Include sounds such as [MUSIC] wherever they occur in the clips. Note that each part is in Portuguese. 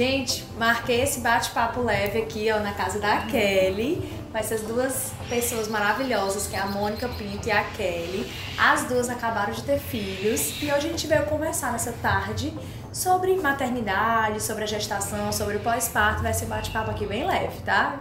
Gente, marquei esse bate-papo leve aqui, ó, na casa da Kelly, com essas duas pessoas maravilhosas, que é a Mônica Pinto e a Kelly. As duas acabaram de ter filhos e hoje a gente veio conversar nessa tarde sobre maternidade, sobre a gestação, sobre o pós-parto. Vai ser um bate-papo aqui bem leve, tá?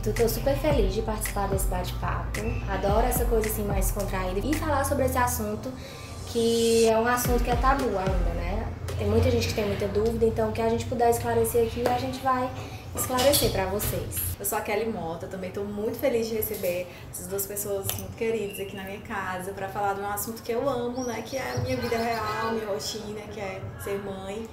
Pinto, tô super feliz de participar desse bate-papo. Adoro essa coisa assim mais contraída e falar sobre esse assunto que é um assunto que é tabu ainda, né? Tem muita gente que tem muita dúvida, então o que a gente puder esclarecer aqui, a gente vai esclarecer para vocês. Eu sou a Kelly Mota, também estou muito feliz de receber essas duas pessoas muito queridas aqui na minha casa para falar de um assunto que eu amo, né? Que é a minha vida real, minha rotina, que é ser mãe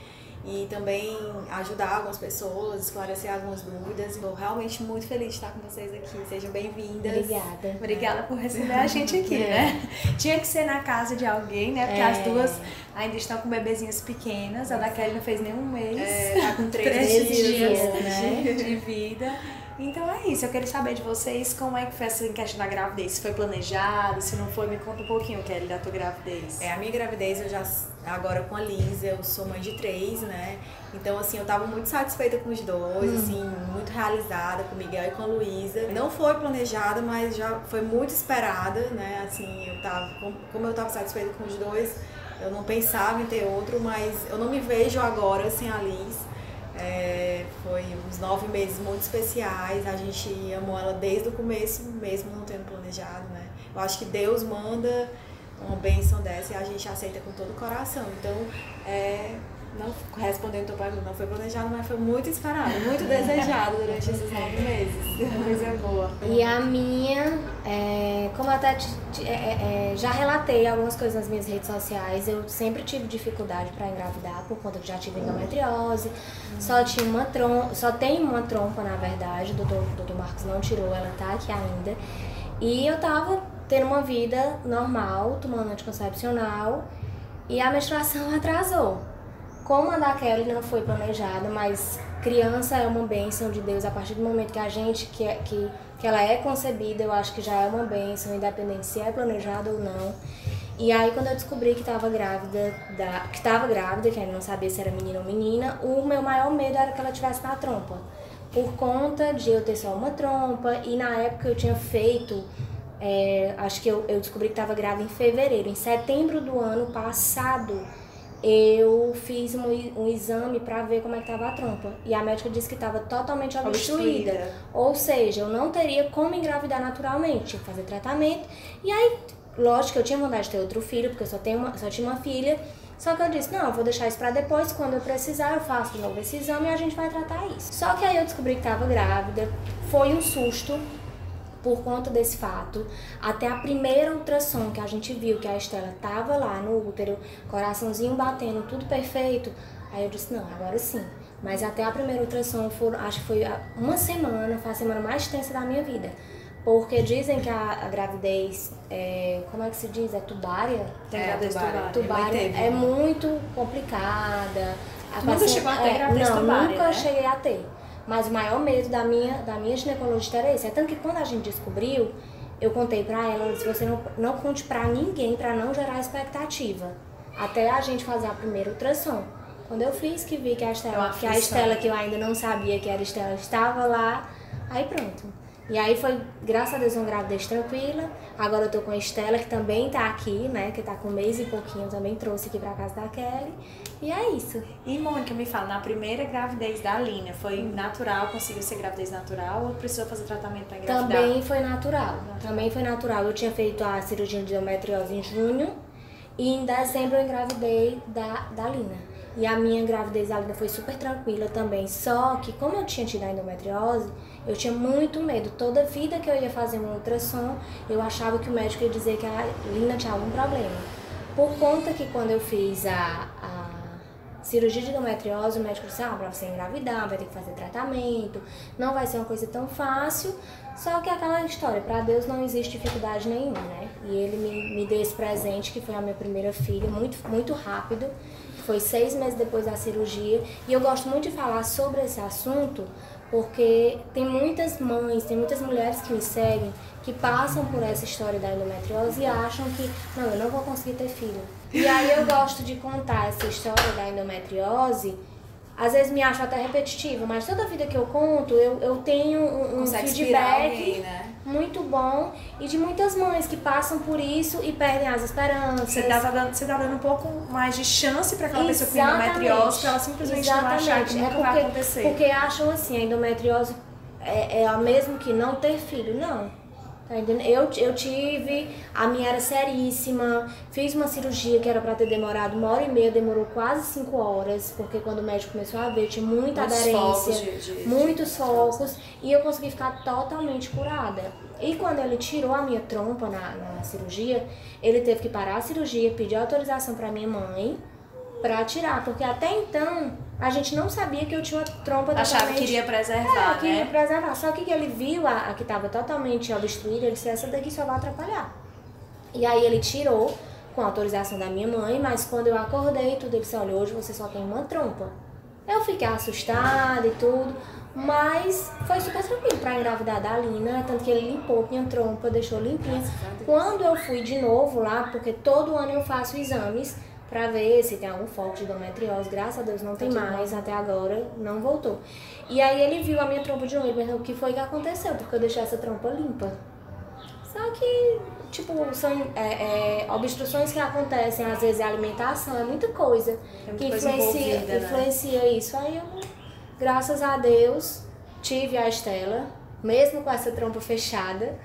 e também ajudar algumas pessoas, esclarecer algumas dúvidas. Estou realmente muito feliz de estar com vocês aqui. Sejam bem-vindas. Obrigada. Obrigada por receber a gente aqui, é. né? Tinha que ser na casa de alguém, né? Porque é. as duas ainda estão com bebezinhas pequenas. A da Kelly não fez nenhum mês. É, tá com três, [LAUGHS] três dias, dias né? de vida. Então é isso, eu quero saber de vocês como é que foi essa questão da gravidez. Se foi planejado, se não foi, me conta um pouquinho, Kelly, da tua gravidez. É, a minha gravidez eu já, agora com a Lisa, eu sou mãe de três, né? Então, assim, eu tava muito satisfeita com os dois, hum. assim, muito realizada com o Miguel e com a Luísa. Não foi planejada, mas já foi muito esperada, né? Assim, eu tava, como eu tava satisfeita com os dois, eu não pensava em ter outro, mas eu não me vejo agora sem a Liz. É, foi uns nove meses muito especiais. A gente amou ela desde o começo, mesmo não tendo planejado, né? Eu acho que Deus manda uma bênção dessa e a gente aceita com todo o coração. Então, é, não respondendo tua pergunta, não foi planejado, mas foi muito esperado, muito [LAUGHS] desejado durante esses nove meses. Coisa boa. E a minha, é, como eu até te, te, é, é, já relatei algumas coisas nas minhas redes sociais, eu sempre tive dificuldade para engravidar por conta de já tive endometriose. Hum. Só tinha uma trompa, só tem uma trompa na verdade, o doutor, doutor Marcos não tirou, ela tá aqui ainda. E eu tava tendo uma vida normal, tomando anticoncepcional, e a menstruação [LAUGHS] atrasou. Como a da Kelly não foi planejada, mas criança é uma bênção de Deus a partir do momento que a gente, que, é, que, que ela é concebida, eu acho que já é uma bênção, independente se é planejado ou não. E aí quando eu descobri que estava grávida, da, que estava grávida, que eu não sabia se era menino ou menina, o meu maior medo era que ela tivesse na trompa. Por conta de eu ter só uma trompa e na época eu tinha feito é, acho que eu, eu descobri que estava grávida em fevereiro. Em setembro do ano passado, eu fiz um, um exame para ver como é que estava a trompa. E a médica disse que estava totalmente obstruída. obstruída. Ou seja, eu não teria como engravidar naturalmente. Tinha que fazer tratamento. E aí, lógico que eu tinha vontade de ter outro filho, porque eu só, tenho uma, só tinha uma filha. Só que eu disse, não, eu vou deixar isso para depois, quando eu precisar, eu faço de novo esse exame e a gente vai tratar isso. Só que aí eu descobri que estava grávida, foi um susto, por conta desse fato, até a primeira ultrassom que a gente viu que a Estela tava lá no útero, coraçãozinho batendo, tudo perfeito, aí eu disse, não, agora sim. Mas até a primeira ultrassom, for, acho que foi uma semana, foi a semana mais tensa da minha vida. Porque dizem que a, a gravidez, é, como é que se diz? É tubária? Tem é, gravidez tubária. Tubária é muito complicada. Nunca chegou a ter é, gravidez não, tubária, nunca né? cheguei a ter. Mas o maior medo da minha, da minha ginecologista era esse. É tanto que quando a gente descobriu, eu contei pra ela, ela disse, você não, não conte pra ninguém pra não gerar expectativa. Até a gente fazer a primeira ultrassom. Quando eu fiz, que vi que a Estela, que a Estela que eu ainda não sabia que era Estela, estava lá, aí pronto. E aí foi, graças a Deus, uma gravidez tranquila. Agora eu tô com a Estela, que também tá aqui, né? Que tá com um mês e pouquinho, também trouxe aqui pra casa da Kelly. E é isso. E Mônica, me fala, na primeira gravidez da Aline, foi natural, conseguiu ser gravidez natural ou precisou fazer tratamento para engravidar? Também foi natural. natural. Também foi natural. Eu tinha feito a cirurgia de endometriose em junho e em dezembro eu engravidei da, da Lina. E a minha gravidez da Lina foi super tranquila também. Só que como eu tinha tido a endometriose, eu tinha muito medo. Toda vida que eu ia fazer um ultrassom, eu achava que o médico ia dizer que a Lina tinha algum problema. Por conta que quando eu fiz a, a cirurgia de endometriose, o médico disse, ah, pra você engravidar, vai ter que fazer tratamento, não vai ser uma coisa tão fácil. Só que aquela história, para Deus não existe dificuldade nenhuma, né? E ele me, me deu esse presente, que foi a minha primeira filha, muito, muito rápido. Foi seis meses depois da cirurgia. E eu gosto muito de falar sobre esse assunto porque tem muitas mães, tem muitas mulheres que me seguem que passam por essa história da endometriose e acham que, não, eu não vou conseguir ter filho. E aí eu gosto de contar essa história da endometriose às vezes me acho até repetitiva, mas toda vida que eu conto, eu, eu tenho um, um feedback alguém, né? muito bom e de muitas mães que passam por isso e perdem as esperanças. Você tá dando, você tá dando um pouco mais de chance para aquela Exatamente. pessoa com endometriose, para ela simplesmente Exatamente. não achar que nunca é porque, vai acontecer. Porque acham assim, a endometriose é, é a mesmo que não ter filho. Não Tá entendendo? Eu, eu tive, a minha era seríssima, fiz uma cirurgia que era para ter demorado uma hora e meia, demorou quase cinco horas, porque quando o médico começou a ver, tinha muita muitos aderência, de, de, muitos focos, e eu consegui ficar totalmente curada. E quando ele tirou a minha trompa na, na cirurgia, ele teve que parar a cirurgia, pedir autorização para minha mãe, para tirar, porque até então a gente não sabia que eu tinha uma trompa totalmente... Achava que queria preservar, é, queria né? preservar. Só que ele viu a, a que estava totalmente obstruída, ele disse, essa daqui só vai atrapalhar. E aí ele tirou, com autorização da minha mãe, mas quando eu acordei tudo, ele disse, olha, hoje você só tem uma trompa. Eu fiquei assustada e tudo, mas foi super tranquilo para engravidar da Alina, tanto que ele limpou minha trompa, deixou limpinha. Quando eu fui de novo lá, porque todo ano eu faço exames, para ver se tem algum foco de endometriose. Graças a Deus não tem mais, até agora não voltou. E aí ele viu a minha trompa de novo e perguntou o que foi que aconteceu, porque eu deixei essa trompa limpa. Só que, tipo, são é, é, obstruções que acontecem, às vezes é alimentação, é muita coisa que influencia, né? influencia isso. Aí eu, graças a Deus, tive a Estela, mesmo com essa trompa fechada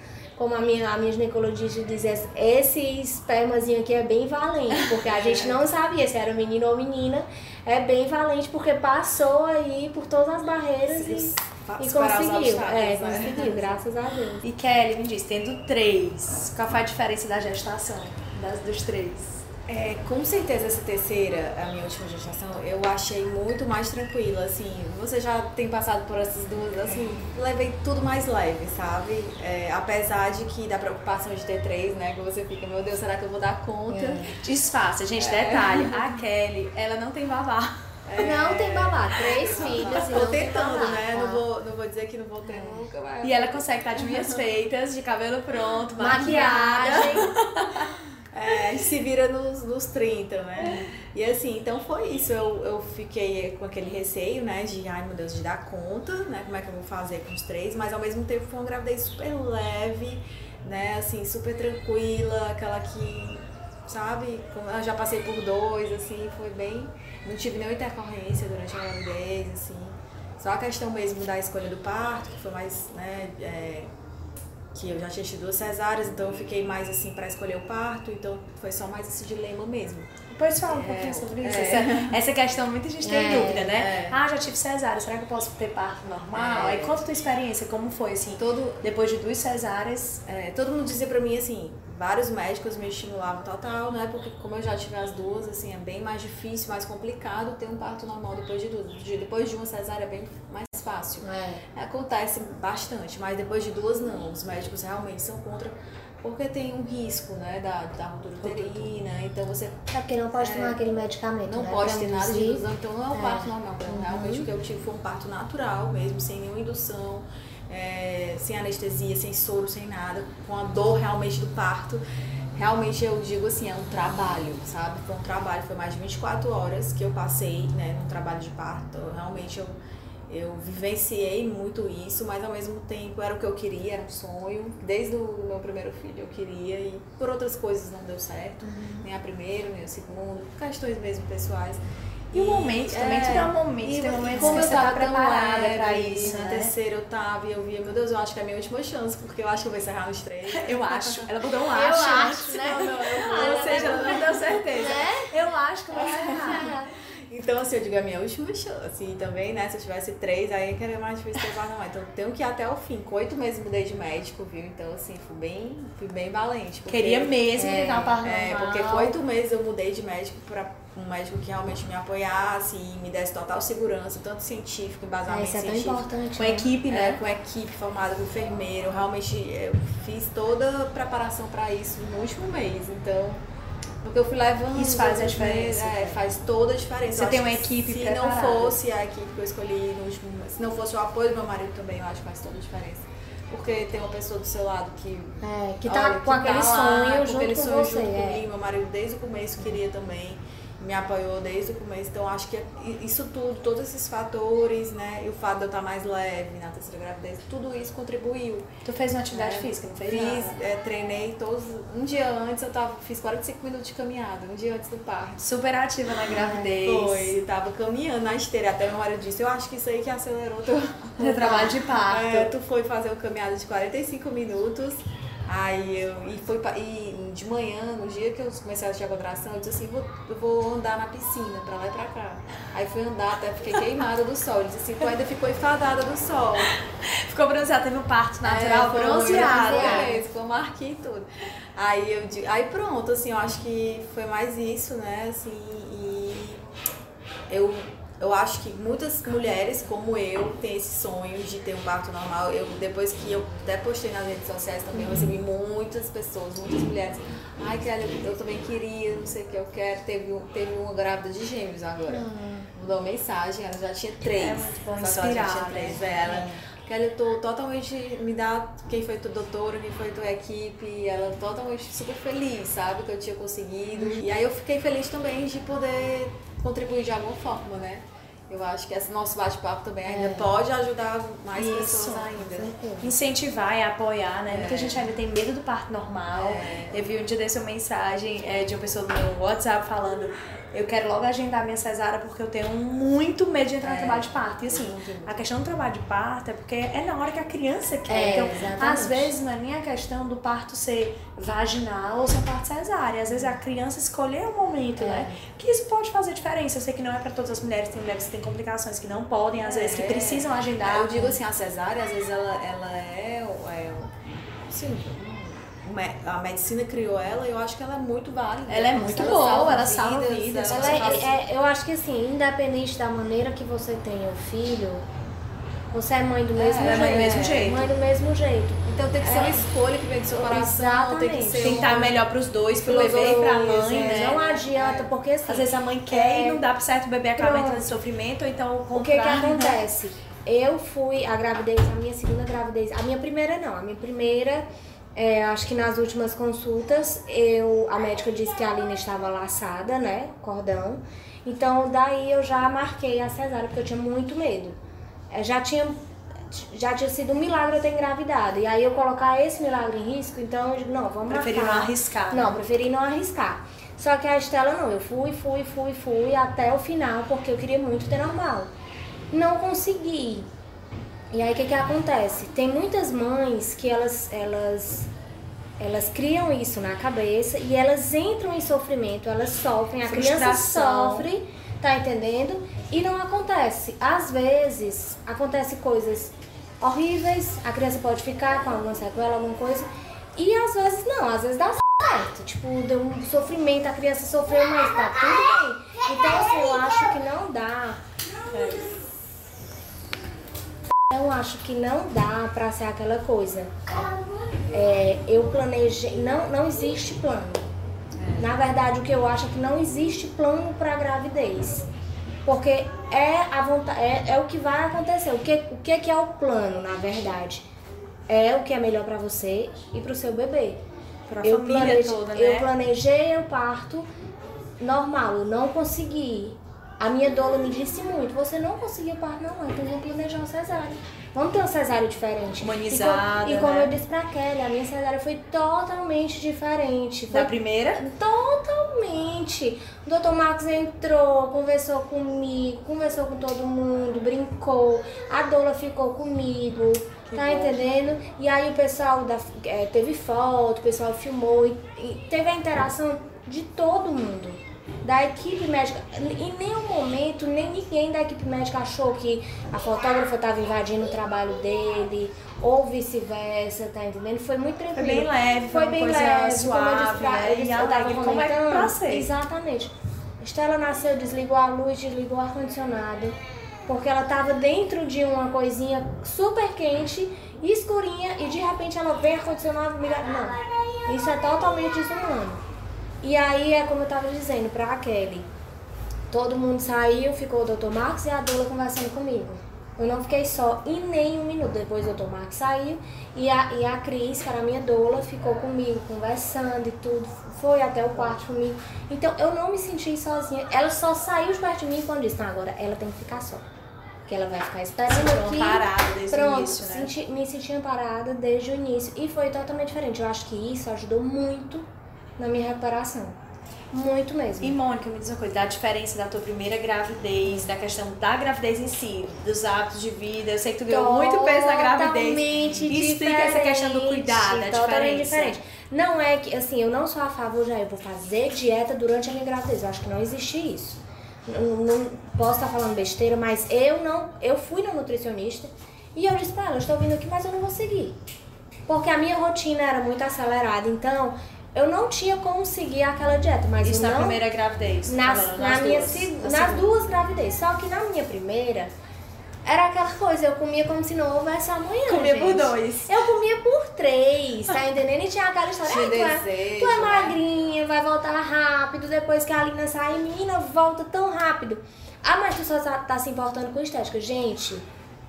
como a minha, a minha ginecologista diz, esse espermazinho aqui é bem valente, porque a gente [LAUGHS] não sabia se era menino ou menina, é bem valente porque passou aí por todas as barreiras e, e conseguiu. É, né? conseguiu, graças a Deus. E Kelly me diz, tendo três, qual foi a diferença da gestação das, dos três? É, com certeza essa terceira, a minha última gestação, eu achei muito mais tranquila, assim, você já tem passado por essas duas, assim, levei tudo mais leve, sabe? É, apesar de que da preocupação de ter três, né, que você fica, meu Deus, será que eu vou dar conta? É. Disfarça, gente, é. detalhe, a Kelly, ela não tem babá. É... [LAUGHS] Não tem babá, três filhos e Tô tentando, né? Tá? Não, vou, não vou dizer que não vou ter nunca, mas... E ela consegue estar de unhas [LAUGHS] feitas, de cabelo pronto, maquiagem. maquiagem. É, se vira nos, nos 30, né? E assim, então foi isso. Eu, eu fiquei com aquele receio, né? De, ai meu Deus, de dar conta, né? Como é que eu vou fazer com os três? Mas ao mesmo tempo foi uma gravidez super leve, né? Assim, super tranquila, aquela que, sabe? Eu já passei por dois, assim, foi bem. Não tive nenhuma intercorrência durante a gravidez, assim. Só a questão mesmo da escolha do parto, que foi mais, né? É, que eu já tinha tido duas cesáreas, então eu fiquei mais assim para escolher o parto, então foi só mais esse dilema mesmo. Depois fala um pouquinho é, sobre isso. É. Essa, essa questão muita gente tem é, dúvida, né? É. Ah, já tive cesárea, será que eu posso ter parto normal? É. Aí conta a tua experiência, como foi assim, todo depois de duas cesáreas? É, todo mundo dizia pra mim assim, vários médicos me estimulavam total, né? Porque como eu já tive as duas, assim, é bem mais difícil, mais complicado ter um parto normal depois de duas. Depois de uma cesárea é bem mais fácil. É. Acontece bastante, mas depois de duas não. Os médicos realmente são contra porque tem um risco, né, da, da ruptura uterina, então você... É porque não pode é, tomar aquele medicamento, Não né, pode ter nada de indução, então não é um é. parto normal. Uhum. Realmente o que eu tive foi um parto natural mesmo, sem nenhuma indução, é, sem anestesia, sem soro, sem nada, com a dor realmente do parto. Realmente eu digo assim, é um trabalho, sabe? Foi um trabalho, foi mais de 24 horas que eu passei, né, num trabalho de parto. Realmente eu eu vivenciei muito isso, mas ao mesmo tempo era o que eu queria, era um sonho. Desde o meu primeiro filho eu queria e por outras coisas não deu certo, uhum. nem a primeira, nem a segunda, questões mesmo pessoais. E o momento também, é, tudo é um momento, e, tem momentos como que eu tava tá preparada pra isso, Na né? terceira eu tava e eu via, meu Deus, eu acho que é a minha última chance, porque eu acho que eu vou encerrar nos três. [LAUGHS] eu acho. Ela botou um acho. Eu acho, né? Não, não, eu. Ou seja, ela não deu certeza. Né? Eu acho que eu vou encerrar. Então, assim, eu digo, é a minha última chance. E também, né, se eu tivesse três, aí que era mais difícil ter não. Então, tenho que ir até o fim. Com oito meses mudei de médico, viu? Então, assim, fui bem, fui bem valente. Porque, Queria mesmo é, tentar uma É, porque com oito meses eu mudei de médico para um médico que realmente me apoiasse e me desse total segurança, tanto científico, embasamento é, isso é científico. Tão importante, com né? equipe, né? É, com equipe formada com enfermeiro. Realmente eu fiz toda a preparação para isso no último mês. Então Porque eu fui levando. Isso faz a meses, diferença, É, né? faz toda a diferença. Você Eu tem uma que equipe Se preparada. não fosse a equipe que eu escolhi no último. Se não fosse o apoio do meu marido também, eu acho que faz toda a diferença. Porque tem uma pessoa do seu lado que. É, que tá olha, com aquele lá, sonho com junto aquele com sonho você. junto é. comigo. Meu marido desde o começo queria também. Me apoiou desde o começo. Então acho que isso tudo, todos esses fatores, né? E o fato de eu estar mais leve na terceira gravidez, tudo isso contribuiu. Tu fez uma atividade É, física, não fez Fiz, é, treinei todos. Um dia antes eu tava, fiz 45 minutos de caminhada, um dia antes do parto. Super ativa na gravidez. Foi, tava caminhando na esteira. Até meu marido disse, eu acho que isso aí que acelerou teu, Teu trabalho de [LAUGHS] parto. É, tu foi fazer uma caminhada de 45 minutos. Aí eu, e foi e de manhã, no dia que eu comecei a assistir a contração, eu disse assim, vou, eu vou andar na piscina, pra lá e pra cá. Aí fui andar, até fiquei queimada do sol. Ele disse assim, tu ainda ficou enfadada do sol. [LAUGHS] Ficou bronzeada, teve um parto natural É, foi bronzeada. Foi, ficou e tudo. Aí eu aí pronto, assim, eu acho que foi mais isso, né? Assim, e eu, eu acho que muitas mulheres como eu têm esse sonho de ter um parto normal. Eu, depois que eu até postei nas redes sociais também, eu recebi muitas pessoas, muitas mulheres. Ai, Kelly, eu também queria, não sei o que eu quero. Teve, teve uma grávida de gêmeos agora. Mandou uma mensagem, ela já tinha três. É muito bom Só ela já inspirar, tinha três. né? É, ela, Kelly, eu tô totalmente. Me dá quem foi tua doutora, quem foi tua equipe. Ela totalmente super feliz, sabe? Que eu tinha conseguido. E aí eu fiquei feliz também de poder contribuir de alguma forma, né? Eu acho que esse nosso bate-papo também ainda pode ajudar mais Isso. pessoas ainda. certeza. incentivar e apoiar, né? É. Muita gente ainda tem medo do parto normal. É. Eu vi um dia desse uma mensagem é, de uma pessoa no meu WhatsApp falando eu quero logo agendar minha cesárea porque eu tenho muito medo de entrar no É. trabalho de parto. E assim, a questão do trabalho de parto é porque é na hora que a criança quer. É, então, exatamente. às vezes não é nem a questão do parto ser vaginal ou ser parto cesárea. Às vezes a criança escolher o momento, É. né? Que isso pode fazer diferença. Eu sei que não é pra todas as mulheres, tem mulheres que têm complicações que não podem, às vezes, que É. precisam agendar. Eu digo assim, a cesárea, às vezes ela, ela é, é me- a medicina criou ela e eu acho que ela é muito válida. Ela é muito boa, ela salva vidas, ela Ela salva- é- é- eu acho que assim, independente da maneira que você tenha o filho, você é mãe do mesmo é jeito. mãe do mesmo jeito. Mãe do mesmo jeito. Então tem que ser uma escolha que vem do seu coração, tem que Exatamente. ser Tem que estar uma- melhor pros dois, pro bebê e pra mãe, é, né? Não adianta, porque assim, Às vezes a mãe quer e É. não dá certo, o bebê acaba entrando em sofrimento, ou então o O que que né? acontece? Eu fui a gravidez, a minha segunda gravidez, a minha primeira não, a minha primeira, é, acho que nas últimas consultas, eu, a médica disse que a Alina estava laçada, né, cordão. Então daí eu já marquei a cesárea porque eu tinha muito medo. É, já tinha já tinha sido um milagre eu ter engravidado. E aí eu colocar esse milagre em risco, então eu digo, não, vamos Preferi não marcar. arriscar. Não, preferi não arriscar. Só que a Estela não, eu fui, fui, fui, fui até o final, porque eu queria muito ter normal. Não consegui. E aí o que que acontece? Tem muitas mães que elas, elas, elas criam isso na cabeça e elas entram em sofrimento, elas sofrem, a criança sofre, tá entendendo? E não acontece. Às vezes acontece coisas horríveis, a criança pode ficar com alguma sequela, alguma coisa, e às vezes não, às vezes dá certo. Tipo, deu um sofrimento, a criança sofreu, mas tá tudo bem. Então, assim, eu acho que não dá. Eu acho que não dá pra ser aquela coisa. É, eu planejei. Não, não existe plano. Na verdade, o que eu acho é que não existe plano pra gravidez. Porque é, a vontade, é, é o que vai acontecer. O que, o que, que é o plano, na verdade? É o que é melhor pra você e pro seu bebê. Pra eu família toda, Eu né? planejei o parto normal, eu não consegui. A minha doula me disse muito, você não conseguiu parto normal, então vamos planejar uma cesárea. Vamos ter uma cesárea diferente. Humanizada, E, e como né? eu disse pra Kelly, a minha cesárea foi totalmente diferente. Foi Da primeira? Totalmente. O doutor Marcos entrou, conversou comigo, conversou com todo mundo, brincou. A doula ficou comigo, tá entendendo? E aí o pessoal da, é, teve foto, o pessoal filmou e, e teve a interação de todo mundo. Da equipe médica. Em nenhum momento, nem ninguém da equipe médica achou que a fotógrafa estava invadindo o trabalho dele, ou vice-versa, tá entendendo? Foi muito Foi tranquilo. bem leve, Foi bem leve, como eu suave, disse pra né? eles, eu tava como é comentando. pra ser. Exatamente. Estela nasceu, desligou a luz, desligou o ar-condicionado, porque ela tava dentro de uma coisinha super quente, escurinha, e de repente ela vem ar-condicionado, me... não. Isso é totalmente desumano. E aí é como eu tava dizendo pra Kelly. Todo mundo saiu, ficou o Dr. Marcos e a Dola conversando comigo. Eu não fiquei só em nem um minuto. Depois o Dr. Marcos saiu e a, e a Cris, que era a minha doula, ficou comigo, conversando e tudo. Foi até o quarto comigo. Então eu não me senti sozinha. Ela só saiu de perto de mim quando disse, não, agora ela tem que ficar só. Porque ela vai ficar esperando aqui. parada desde Pronto, o início, né? senti- me sentia parada desde o início. E foi totalmente diferente. Eu acho que isso ajudou muito na minha recuperação. Muito mesmo. E Mônica, me diz uma coisa, da diferença da tua primeira gravidez, da questão da gravidez em si, dos hábitos de vida. Eu sei que tu ganhou muito peso na gravidez. Totalmente Explica essa questão do cuidado, a Totalmente diferença. diferente. Não é que, assim, eu não sou a favor, já eu vou fazer dieta durante a minha gravidez. Eu acho que não existe isso. Não, não posso estar falando besteira, mas eu não. Eu fui na nutricionista e eu disse pra ela, eu estou vindo aqui, mas eu não vou seguir. Porque a minha rotina era muito acelerada, então eu não tinha como seguir aquela dieta. Mas Isso eu na não primeira gravidez. tu nas, falando, na nas minha duas. seg- Na nas segunda. duas gravidez. Só que na minha primeira, era aquela coisa, eu comia como se não houvesse amanhã. Comia por gente. dois. Eu comia por três, tá [LAUGHS] entendendo? E tinha aquela história, Tinha "Ai, tu, é, desejo, tu é né?" magrinha, vai voltar rápido, depois que a Lina sai, menina, volta tão rápido. Ah, mas tu só tá, tá se importando com estética. Gente,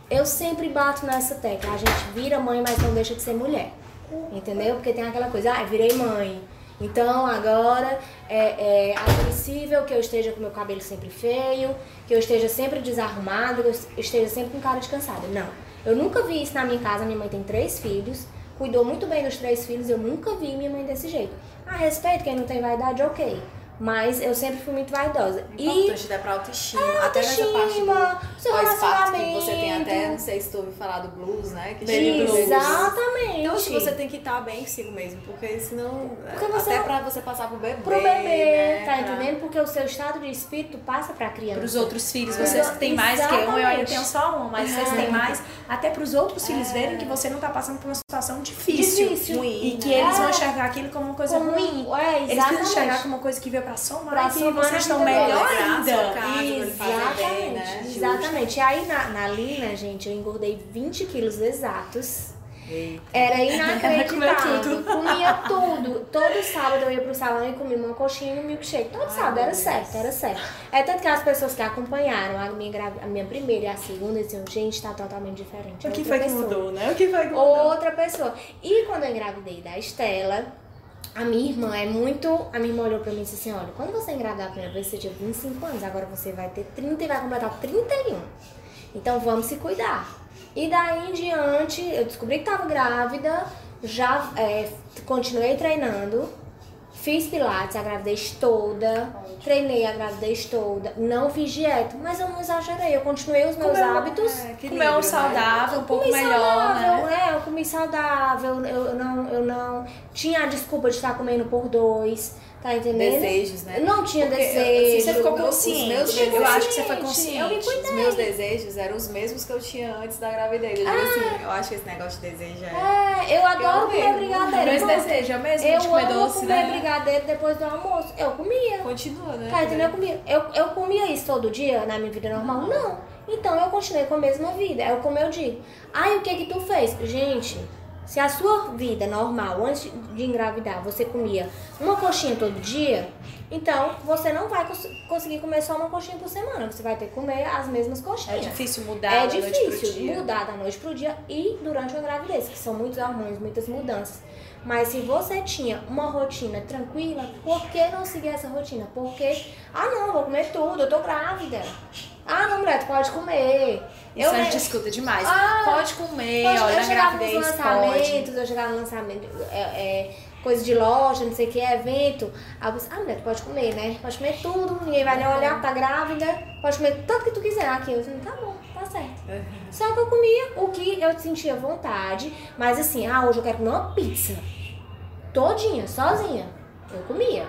eu sempre bato nessa tecla. A gente vira mãe, mas não deixa de ser mulher. Entendeu? Porque tem aquela coisa, ah, virei mãe. Então agora é, é admissível que eu esteja com meu cabelo sempre feio, que eu esteja sempre desarrumada, que eu esteja sempre com cara de cansada. Não. Eu nunca vi isso na minha casa. Minha mãe tem três filhos, cuidou muito bem dos três filhos. Eu nunca vi minha mãe desse jeito. A respeito, quem não tem vaidade, ok. Mas eu sempre fui muito vaidosa. E Importante dar pra autoestima. até nessa parte autoestima, do seu pós-parto que você tem até, não sei se tu ouviu falar do blues, né? Que Baby blues. Exatamente. Então, você tem que estar bem consigo mesmo, porque senão. Porque você- até pra você passar pro bebê. Pro bebê, né, tá pra- entendendo? Porque o seu estado de espírito passa pra criança. Para os outros filhos, Pros vocês outros- têm mais que um, eu ainda Exatamente. tenho só um, mas vocês têm mais, até para os outros filhos verem que você não tá passando por uma situação difícil. Difícil. E que né? eles vão É. enxergar aquilo como uma coisa Como- ruim. É, Eles exatamente. precisam enxergar como uma coisa que veio pra somar Pra que somar vocês estão melhor ainda. fazer bem, né? Exatamente, exatamente. E aí na, na Lina, gente, eu engordei 20 quilos exatos. Eita. Era [LAUGHS] inacreditável. Comia tudo. Todo sábado eu ia pro salão e comia uma coxinha e um milkshake. Todo sábado, meu era Deus. certo, era certo. É tanto que as pessoas que acompanharam a minha, gravi- a minha primeira e a segunda diziam, gente, tá totalmente diferente. O que foi que pessoa." mudou, né? O que foi que mudou? outra pessoa. E quando eu engravidei da Estela, a minha irmã é muito. A minha irmã olhou pra mim e disse assim: olha, quando você engravidar a primeira vez, você tinha 25 anos, agora você vai ter 30 e vai completar 31. Então vamos se cuidar. E daí em diante, eu descobri que tava grávida, já é, continuei treinando. Fiz pilates a gravidez toda, treinei a gravidez toda, não fiz dieta, mas eu não exagerei, eu continuei os meus Comeu- hábitos. É, um né? saudável, um pouco comi melhor, saudável, né? É, eu comi saudável, eu, eu não, eu não tinha a desculpa de estar comendo por dois, tá entendendo? Desejos, né? Eu não tinha Porque, desejo. assim, Você ficou consciente. os meus eu acho que você foi consciente, eu me consciente. Os meus desejos eram os mesmos que eu tinha antes da gravidez. Eu digo assim, eu acho que esse negócio de desejo é. É, eu adoro comer mesmo. brigadeiro. Meus desejos, é o mesmo Eu de comer amo doce, comer né? brigadeiro depois do almoço. Eu comia. Continua, né? Tá entendendo? Eu comia. Eu, eu comia isso todo dia na minha vida normal? Não. Então eu continuei com a mesma vida. É eu digo. Ai, o que que tu fez? Gente, se a sua vida normal, antes de engravidar, você comia uma coxinha todo dia, então você não vai cons- conseguir comer só uma coxinha por semana. Você vai ter que comer as mesmas É coxinhas. difícil mudar É da noite pro difícil dia. mudar da noite pro dia e durante a gravidez, que são muitos hormônios, muitas mudanças. Mas se você tinha uma rotina tranquila, por que não seguir essa rotina? Porque, ah não, vou comer tudo, eu tô grávida. Ah não, mulher, tu pode comer. Isso eu a me- gente escuta demais. Ah, pode comer, Pode- olha, eu chegava nos gravidez pode. lançamentos, eu chegava no lançamento, é, é, coisa de loja, não sei o que, evento. Aí eu ah, mulher, tu pode comer, né? Pode comer tudo, ninguém vai nem olhar, tá grávida, pode comer tanto que tu quiser aqui. Eu disse, tá bom, tá certo. Só que eu comia o que eu sentia vontade, mas assim, ah, hoje eu quero comer uma pizza. Todinha, sozinha. Eu comia.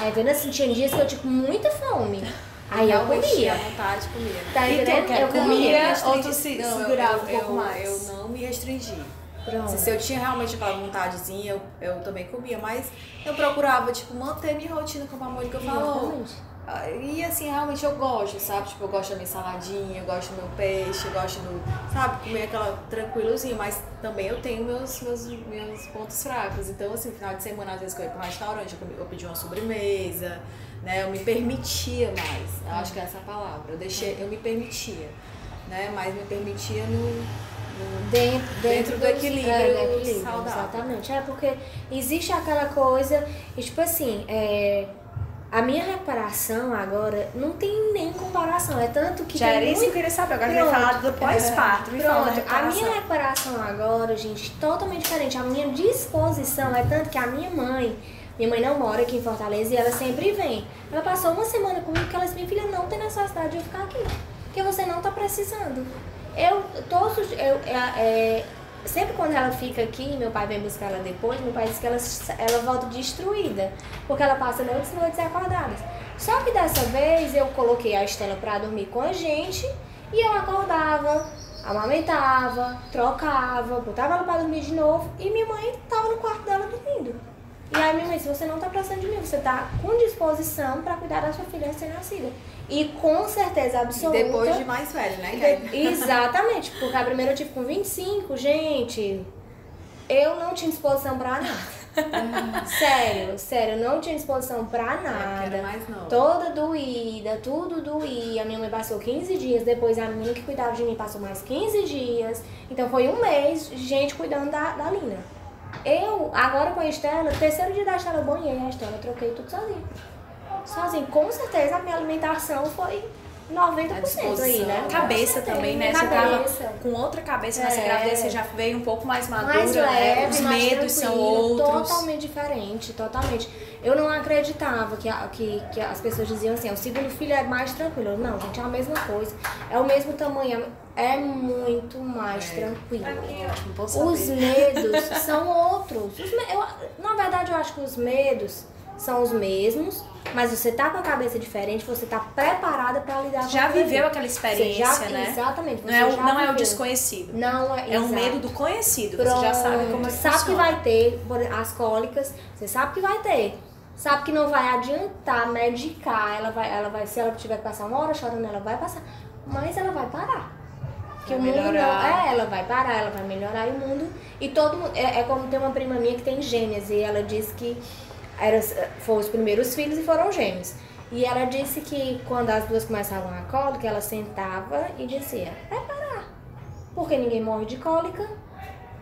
Aí vendo assim, tinha dias que eu tinha muita fome. Aí eu comia. tinha vontade, comia. Tá E tu, entendendo? quer Eu comia? ou tu se Não, eu- segurava eu, um pouco eu, mais? Eu não me restringi. Pronto. Se, se eu tinha realmente aquela vontadezinha, eu, eu também comia, mas eu procurava, tipo, manter minha rotina, como a Mônica falou. Exatamente. E assim, realmente eu gosto, sabe? Tipo, eu gosto da minha saladinha, eu gosto do meu peixe, eu gosto do, sabe, comer aquela tranquilozinho, mas também eu tenho meus, meus, meus pontos fracos. Então, assim, no final de semana, às vezes que eu ia pra um restaurante, eu, eu pedi uma sobremesa, né? Eu me permitia mais. Eu acho que é essa palavra. Eu deixei, eu me permitia, né? Mas me permitia no. Dentro, dentro, dentro do, equilíbrio, é, do equilíbrio saudável. Exatamente. É porque existe aquela coisa, e tipo assim, é, a minha recuperação agora não tem nem comparação. É tanto que. Já era isso que eu muito... queria saber. Agora Pronto. falar do pós-parto. Pronto, a minha recuperação agora, gente, totalmente diferente. A minha disposição é tanto que a minha mãe, minha mãe não mora aqui em Fortaleza e ela sempre vem. Ela passou uma semana comigo que ela disse, minha filha, não tem necessidade de eu ficar aqui. Porque você não tá precisando. Eu, todos, os- eu, é, é, sempre quando ela fica aqui, meu pai vem buscar ela depois, meu pai diz que ela, ela volta destruída. Porque ela passa noites e noites acordadas. Só que dessa vez eu coloquei a Estela pra dormir com a gente e eu acordava, amamentava, trocava, botava ela pra dormir de novo e minha mãe tava no quarto dela dormindo. E aí minha mãe disse, você não tá precisando de mim, você tá com disposição pra cuidar da sua filha recém-nascida. E com certeza E absoluta. depois de mais velho, né? Aí- [LAUGHS] Exatamente, porque a primeira eu tive com 25, gente. Eu não tinha disposição pra nada. [LAUGHS] sério, sério, eu não tinha disposição pra É, nada. era mais nova. Toda doída, tudo doía. Minha mãe passou 15 dias, depois a menina que cuidava de mim passou mais 15 dias. Então foi um mês de gente cuidando da, da Lina. Eu, agora com a Estela, terceiro dia da Estela, eu banhei a Estela, eu troquei tudo sozinha. Sozinha. Com certeza a minha alimentação foi 90% aí, né? A Cabeça também, né? certeza. Você Cabeça. tava com outra cabeça nessa É. gravidez, você já veio um pouco mais madura, mais né? leve, Os mais medos são outros. Totalmente diferente, totalmente. Eu não acreditava que, que, que as pessoas diziam assim, o segundo filho é mais tranquilo. Não, gente, é a mesma coisa. É o mesmo tamanho, é muito mais É. tranquilo. Ótimo, bom Os medos [LAUGHS] são outros. Os me- eu- na verdade, eu acho que os medos são os mesmos, mas você tá com a cabeça diferente, você tá preparada pra lidar com Já viveu aquela Você experiência, já, né? Exatamente. Não é, o, já não é o desconhecido. Não é, É o medo do conhecido. Você já sabe como é que sabe que funciona. vai ter as cólicas, você sabe que vai ter. Sabe que não vai adiantar medicar, ela vai, ela vai, se ela tiver que passar uma hora chorando, ela vai passar, mas ela vai parar. Porque Vai o mundo não, melhorar. é, ela vai parar, ela vai melhorar e o mundo. E todo mundo. É, é como tem uma prima minha que tem gêmeas e ela disse que era, foram os primeiros filhos e foram gêmeos. E ela disse que quando as duas começavam a cólica, ela sentava e dizia, vai parar. Porque ninguém morre de cólica.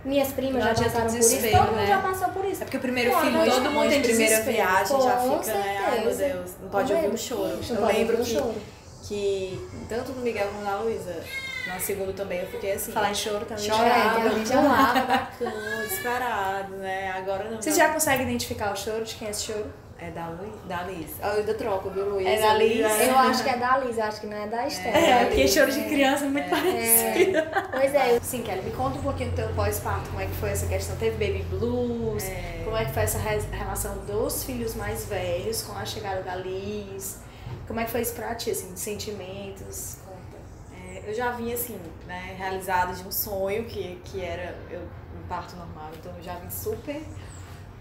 Minhas primas Não já adianta passaram por isso, todo mundo né? já passou por isso. É porque o primeiro filho, todo mundo tem primeira viagem já Com fica, né? Ai, meu certeza. Deus, não pode ouvir um choro. Não Eu lembro que, choro. que tanto no Miguel como na Luísa, na segunda também, eu fiquei assim. Falar em choro também. chorava, É, chorava da cama, desesperado, né? Agora não. Você já consegue identificar o choro de quem é esse choro? É da Luísa. Da Liz. Eu ainda troco, viu, Luísa? É da Liz. Eu acho que é da Liz, acho que não é da Estela. É, É, porque ali, choro de é. criança é muito parecido. Pois é, [LAUGHS] Sim, Kelly, me conta um pouquinho do teu pós-parto, como é que foi essa questão? Teve baby blues? É. Como é que foi essa re- relação dos filhos mais velhos com a chegada da Liz? Como é que foi isso pra ti, assim, de sentimentos? Eu já vinha assim, né, realizada de um sonho que, que era eu, um parto normal, então eu já vim super,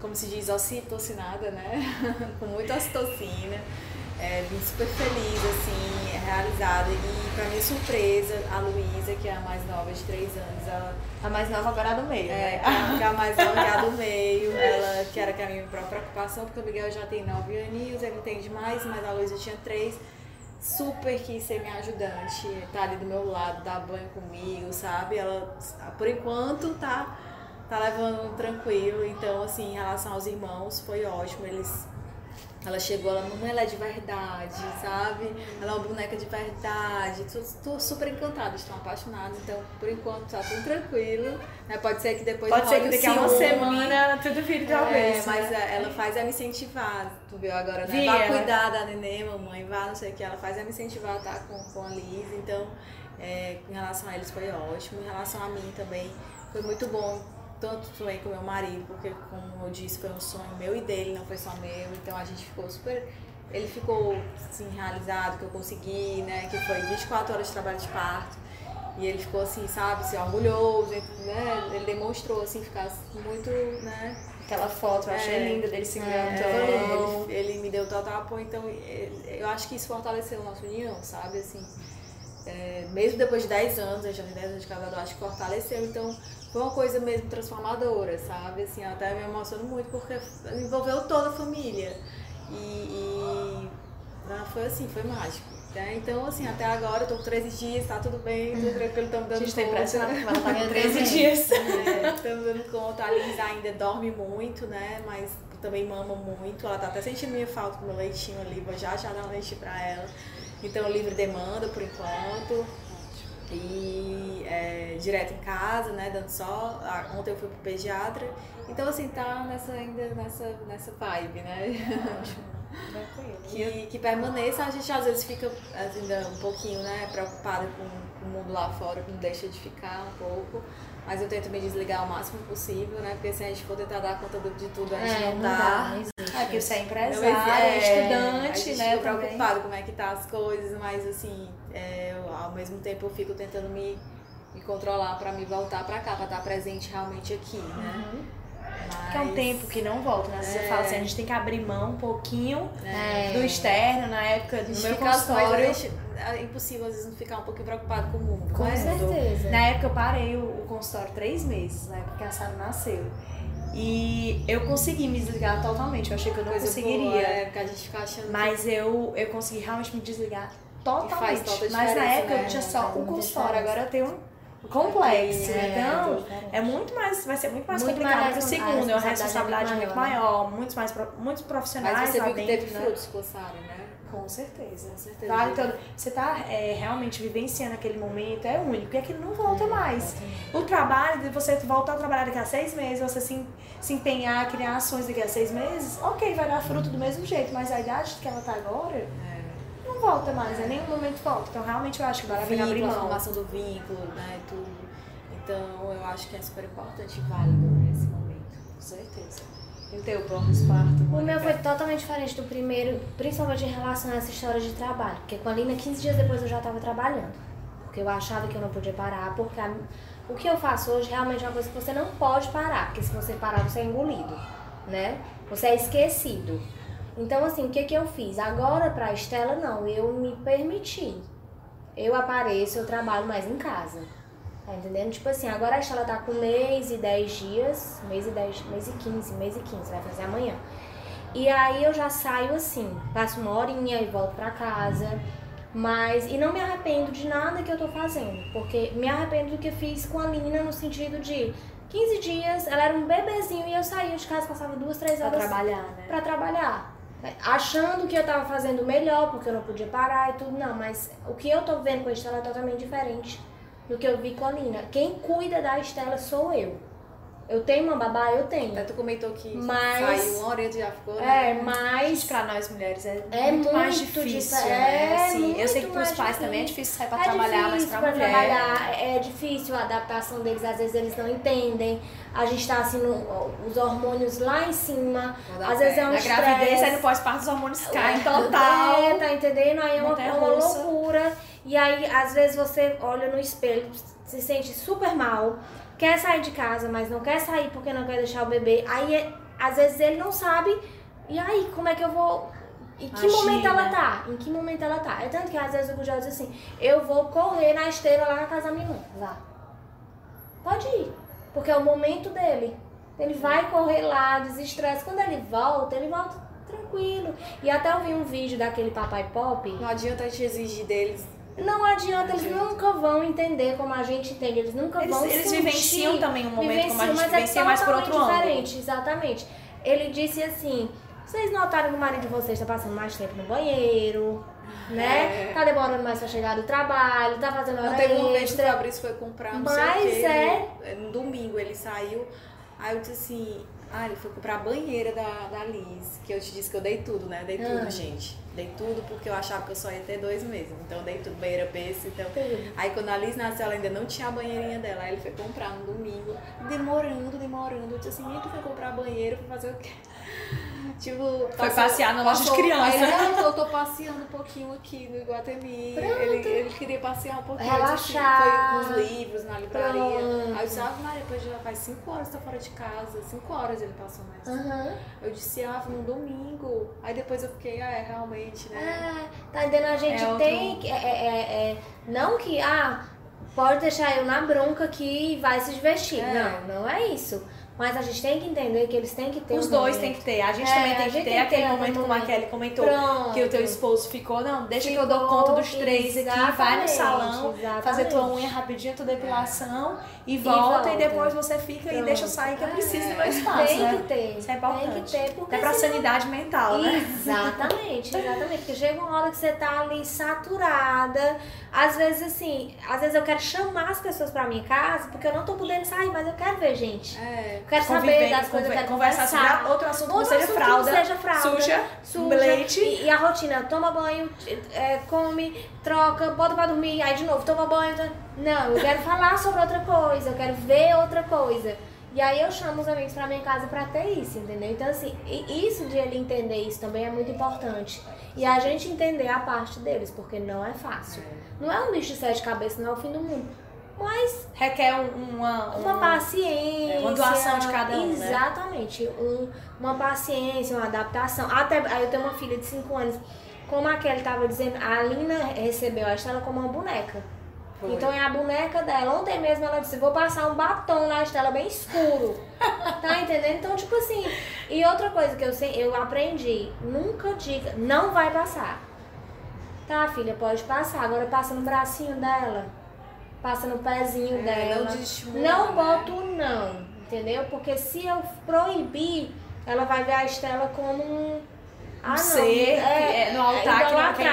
como se diz, ocitocinada, né, [LAUGHS] com muita ocitocina, é, vim super feliz, assim, realizada. E pra minha surpresa, a Luísa, que é a mais nova de três anos, ela A mais nova agora é a do meio, é, né? que é- a mais nova é a do [LAUGHS] meio, ela que era que a minha própria preocupação, porque o Miguel já tem nove aninhos, ele entende mais, mas a Luísa tinha três. Super quis ser minha ajudante, tá ali do meu lado, dar banho comigo, sabe? Ela, por enquanto, tá, tá levando tranquilo. Então, assim, em relação aos irmãos, foi ótimo. Eles ela chegou, ela, mamãe, ela é de verdade, sabe? Ela é uma boneca de verdade. Tô, tô super encantada, estão apaixonados. Então, por enquanto, tá tudo tranquilo. Né? Pode ser que depois Pode ser que daqui a uma semana tudo vire de É, avesso, mas né? ela faz ela me incentivar, tu viu agora, né? Vi, Vá cuidar da neném, mamãe, vá, não sei o que. Ela faz ela me incentivar a estar com, com a Liz. Então, é, em relação a eles foi ótimo. Em relação a mim também, foi muito bom. Tanto também com meu marido, porque, como eu disse, foi um sonho meu e dele, não foi só meu. Então, a gente ficou super... Ele ficou, assim, realizado, que eu consegui, né? Que foi 24 horas de trabalho de parto. E ele ficou assim, sabe, assim, orgulhoso, né? Ele demonstrou assim, ficar muito, né? Aquela foto, eu achei É. linda dele segurando É, ele, ele me deu total apoio, então ele- eu acho que isso fortaleceu a nossa união, sabe? Assim, é, mesmo depois de 10 anos, eu já tenho 10 anos de casado, eu acho que fortaleceu, então foi uma coisa mesmo transformadora, sabe? Assim, eu até me emociono muito porque envolveu toda a família. E, e né, foi assim, foi mágico. né? Então, assim, até agora eu tô com 13 dias, tá tudo bem, tudo tranquilo, estamos A dando gente tá conta. impressionado porque ela tá com Meu 13 Deus. dias. É, Estamos dando conta, a Liz ainda dorme muito, né? Mas também mama muito. Ela tá até sentindo minha falta com o meu leitinho ali, vou já já dar um leite pra ela. Então, livre demanda por enquanto. E é, direto em casa, né? Dando só. Ah, Ontem eu fui pro pediatra. Então, assim, tá nessa, ainda nessa, nessa vibe, né? Que, que permaneça. A gente às vezes fica ainda um pouquinho, né, preocupada com, com o mundo lá fora, que não deixa de ficar um pouco. Mas eu tento me desligar o máximo possível, né? Porque se a gente for tentar dar conta de tudo, a gente É, não não dá. dá, É porque você é existe- é, a estudante, gente né? também. preocupado como é que tá as coisas, mas assim, é, eu, ao mesmo tempo eu fico tentando me, me controlar pra me voltar pra cá, pra estar presente realmente aqui, né? Que é um Mas- tempo que não volta, né? Você É. fala assim, a gente tem que abrir mão um pouquinho É. do externo, na época do meu mas consultório. gente- É impossível às vezes não ficar um pouquinho preocupado com o mundo. Com né? certeza. Na época eu parei o, o consultório três meses, na época que a Sara nasceu. E eu consegui me desligar totalmente, eu achei que eu não Coisa conseguiria. boa, é, porque a gente fica achando Mas eu, eu consegui realmente me desligar totalmente. Mas na época né? eu tinha só o muita consultório, diferença. agora eu tenho um complexo. É, então, diferente. é muito mais, vai ser muito mais Muito complicado mais que o segundo, é uma responsabilidade é muito muito maior, maior, muitos mais muitos profissionais Mas você viu que teve né? frutos Sara, né? Com certeza. Com certeza. Vale todo. Você tá é, realmente vivenciando aquele momento, é único, porque aquilo não volta mais. O trabalho, de você voltar a trabalhar daqui a seis meses, você se, se empenhar, criar ações daqui a seis meses, ok, vai dar fruto do mesmo jeito, mas a idade que ela tá agora É. não volta mais, em nenhum momento volta. Então realmente eu acho que vale a pena abrir Vínculo, a mão. formação do vínculo, né? Tudo. Então eu acho que é super importante e válido nesse momento. Com certeza. E o teu próprio parto? O meu foi totalmente diferente do primeiro, principalmente em relação a essa história de trabalho. Porque com a Lina, 15 dias depois eu já estava trabalhando. Porque eu achava que eu não podia parar, porque a- o que eu faço hoje realmente é uma coisa que você não pode parar. Porque se você parar, você é engolido, né? Você é esquecido. Então, assim, o que, que eu fiz? Agora, pra Estela, não. Eu me permiti. Eu apareço, eu trabalho mais em casa. Tá entendendo? Tipo assim, agora a Estela tá com mês e 10 dias, mês e 10, mês e 15, mês e 15, vai fazer amanhã. E aí eu já saio assim, passo uma horinha e volto pra casa. Mas, e não me arrependo de nada que eu tô fazendo, porque me arrependo do que eu fiz com a Lina no sentido de 15 dias, ela era um bebezinho e eu saía de casa, passava duas, três Pra horas trabalhar, né? pra trabalhar. Achando que eu tava fazendo melhor, porque eu não podia parar e tudo, não. Mas o que eu tô vendo com a Estela é totalmente diferente do que eu vi com a Lina. Quem cuida da Estela sou eu. Eu tenho uma babá, eu tenho. Até tu comentou que Mas- saiu uma hora e já ficou, né? É, mas Pra nós mulheres é, É muito, mais muito difícil, dif- né? é Assim, eu sei que muito pros mais pais também é difícil. difícil sair pra é trabalhar, mas difícil pra, pra mulher... trabalhar, é difícil a adaptação deles, às vezes eles não entendem. A gente tá assim, no- os hormônios lá em cima, às vezes é um Na gravidez, aí estresse. no pós-parto os hormônios caem total. É, tá entendendo? Aí é uma, é uma loucura. E aí, às vezes, você olha no espelho, se sente super mal, quer sair de casa, mas não quer sair porque não quer deixar o bebê. Aí, é- às vezes, ele não sabe. E aí, como é que eu vou. Em que momento ela tá? Em que momento ela tá? É tanto que às vezes o Gugel diz assim: eu vou correr na esteira lá na casa da minha mãe. Vá. Pode ir. Porque é o momento dele. Ele vai correr lá, desestresse. Quando ele volta, ele volta tranquilo. E até eu vi um vídeo daquele papai pop. Não adianta gente exigir deles. Não adianta, eles nunca vão entender como a gente entende. Eles nunca Eles, vão eles sentir. vivenciam também um momento como a Vivenciam, gente mas vivencia, é mas por outro totalmente ângulo. diferente, exatamente. Ele disse assim: vocês notaram que o marido de vocês está passando mais tempo no banheiro, né? É. Tá demorando mais pra chegar do trabalho, tá fazendo hora Não teve uma vez que o. Fabrício foi comprar, não Mas sei o quê. é- ele- No domingo ele saiu. Aí eu disse assim, ah, ele foi comprar a banheira da, da Liz, que eu te disse que eu dei tudo, né? Dei tudo, Ah. gente. Dei tudo porque eu achava que eu só ia ter dois meses. Então eu dei tudo, banheira peixe, então. Tudo. Aí quando a Liz nasceu, ela ainda não tinha a banheirinha dela. Aí ele foi comprar no domingo, demorando, demorando. Eu disse assim, tu foi comprar banheiro, foi fazer o quê? [LAUGHS] Tipo, Foi passear na loja de criança. Ele, não, eu tô [LAUGHS] passeando um pouquinho aqui no Iguatemi. Ele, ele queria passear um pouquinho. Relaxar. Foi com os livros na livraria. Pronto. Aí eu disse, ah, Maria, depois já faz 5 horas que tá fora de casa. 5 horas ele passou mais. Aham. Eu disse, ah, num domingo. Aí depois eu fiquei, ah, é realmente, né? É, tá entendendo? A gente É outro- tem que. É, é, é, é, não que, ah, pode deixar eu na bronca aqui e vai se divertir. É. Não, não é isso. Mas a gente tem que entender que eles têm que ter Os um dois momento. têm que ter. A gente É, também tem que ter tem que aquele ter momento, aquele como a momento. Kelly comentou, Pronto. que o teu esposo ficou. Não, deixa que eu Ficou, dou conta dos três aqui, vai no salão, exatamente. fazer tua unha rapidinho, tua depilação e, E volta, volta. e depois você fica e Pronto. deixa eu sair que eu preciso do meu É. espaço. Tem né? que ter. Isso é importante. Tem que ter, porque Até pra senão- sanidade mental, né? Exatamente, exatamente. Porque chega uma hora que você tá ali saturada. Às vezes, assim, às vezes eu quero chamar as pessoas pra minha casa porque eu não tô podendo sair, mas eu quero ver gente. É. Quero saber das coisas, eu quero conversar conversar. sobre outro assunto Outro seja assunto fralda, seja fralda, suja, suja. leite. E, e a rotina, toma banho, é, come, troca, bota pra dormir, aí de novo, toma banho. tá- Não, eu quero falar sobre outra coisa, eu quero ver outra coisa. E aí eu chamo os amigos pra minha casa pra ter isso, entendeu? Então, assim, isso de ele entender isso também é muito importante. E a gente entender a parte deles, porque não é fácil. Não é um bicho de sete cabeças, não é o fim do mundo. Mas Requer um- uma, uma um- paciência. é, uma doação de cada um, né? Exatamente. Um, uma paciência, uma adaptação. Até, aí eu tenho uma filha de 5 anos. Como a Kelly estava dizendo, a Alina recebeu a Estela como uma boneca. Foi. Então é a boneca dela. Ontem mesmo ela disse, vou passar um batom na Estela bem escuro. [LAUGHS] tá entendendo? Então, tipo assim. E outra coisa que eu, sei, eu aprendi, nunca diga, não vai passar. Tá, filha, pode passar. Agora passa no bracinho dela. Passa no pezinho É, dela. não Não né? boto o não, entendeu? Porque se eu proibir, ela vai ver a Estela como um. Um ser que é no altar que não quer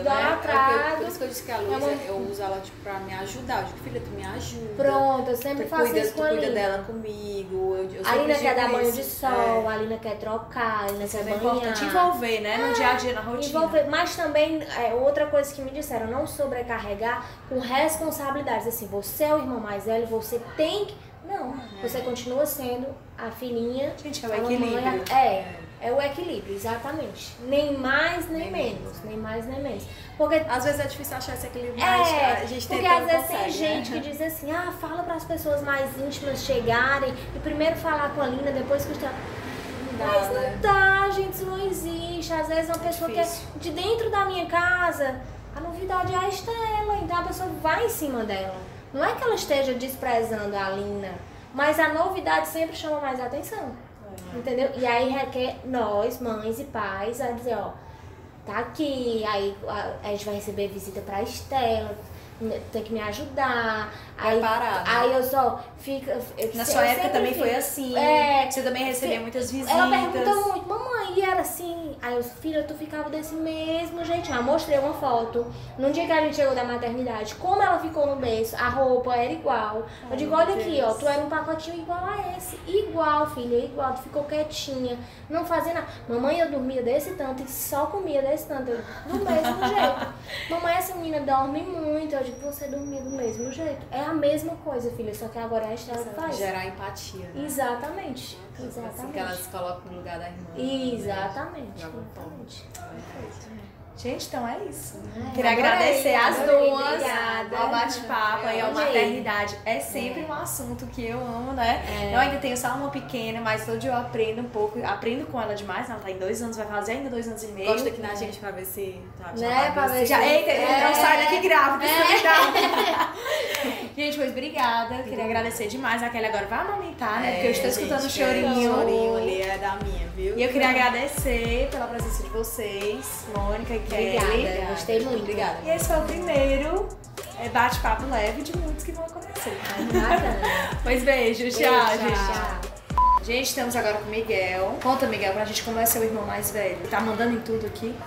idolatrado. né? É por isso que eu disse que a Luísa, uma- eu uso ela tipo, pra me ajudar. Eu digo, filha, tu me ajuda. Pronto, eu sempre Tu faço cuida, isso tu com a cuida dela comigo. Eu, eu A sempre Lina quer dar banho de sol, É. a Lina quer trocar, a Isso quer é banhar. importante envolver, né? No dia a dia, na rotina. Envolver, mas também é, outra coisa que me disseram, não sobrecarregar com responsabilidades. Assim, você é o irmão mais velho, você tem que. Não, você continua sendo a filhinha. Gente, é o equilíbrio. É, é o equilíbrio, exatamente. Nem mais, nem, Nem menos. menos. Nem mais, nem menos. Porque Às vezes é difícil achar esse equilíbrio, mas é, a gente porque às vezes consegue, tem gente né? que diz [LAUGHS] assim, ah, fala para as pessoas mais íntimas chegarem e primeiro falar com a Lina, depois que está. Dá, Mas né? não dá, gente, isso não existe. Às vezes uma pessoa que é difícil. de dentro da minha casa, a novidade é a Estela, então a pessoa vai em cima dela. Não é que ela esteja desprezando a Lina, mas a novidade sempre chama mais atenção. Entendeu? E aí requer nós, mães e pais, a dizer, ó, tá aqui, aí a, a gente vai receber visita pra Estela, tem que me ajudar. Aí, aí eu só fico. eu- Na sua época também fico- foi assim. É. Você também recebia muitas visitas. Ela pergunta muito, mamãe, e era assim? Aí eu, filha, tu ficava desse mesmo jeitinho. Eu mostrei uma foto. Num dia que a gente chegou da maternidade, como ela ficou no berço, a roupa era igual. eu digo, olha aqui, ó, tu era um pacotinho igual a esse. Igual, filha, igual. Tu ficou quietinha, não fazia nada. Mamãe, eu dormia desse tanto e só comia desse tanto. Eu, do mesmo [LAUGHS] jeito. Mamãe, essa menina dorme muito. Eu digo, você dormia do mesmo jeito. É a mesma coisa, filha, só que agora é a Estela que faz. Gerar empatia, né? Exatamente. Assim que ela Exatamente. se coloca no lugar da irmã. Exatamente. Alguma forma. exatamente. Gente, então é isso. É, Queria adorei, agradecer as adorei, duas obrigada. ao bate-papo ao Adorei. maternidade. É sempre um assunto que eu amo, né? É. Eu ainda tenho só uma pequena, mas todo dia eu aprendo um pouco. Aprendo com ela demais. Ela tá em dois anos, vai fazer ainda dois anos e meio. Gosta aqui na gente pra ver se tá Né, pra ver se- Já, eita, É. então sai daqui grávida, é. [LAUGHS] Gente, pois obrigada. Queria agradecer demais. A Kelly agora vai amamentar, né? Porque eu estou É, escutando o gente, é, chorinho. O chorinho ali é da minha, viu? E eu queria agradecer pela presença de vocês, Mônica e Kelly. Obrigada, gostei muito. Obrigada. E esse foi o primeiro é, bate-papo leve de muitos que vão acontecer. Nada. [LAUGHS] Pois beijo, tchau, Beijo, gente. Tchau. Gente, estamos agora com o Miguel. Conta, Miguel, pra gente como é seu irmão mais velho. Tá mandando em tudo aqui? [LAUGHS]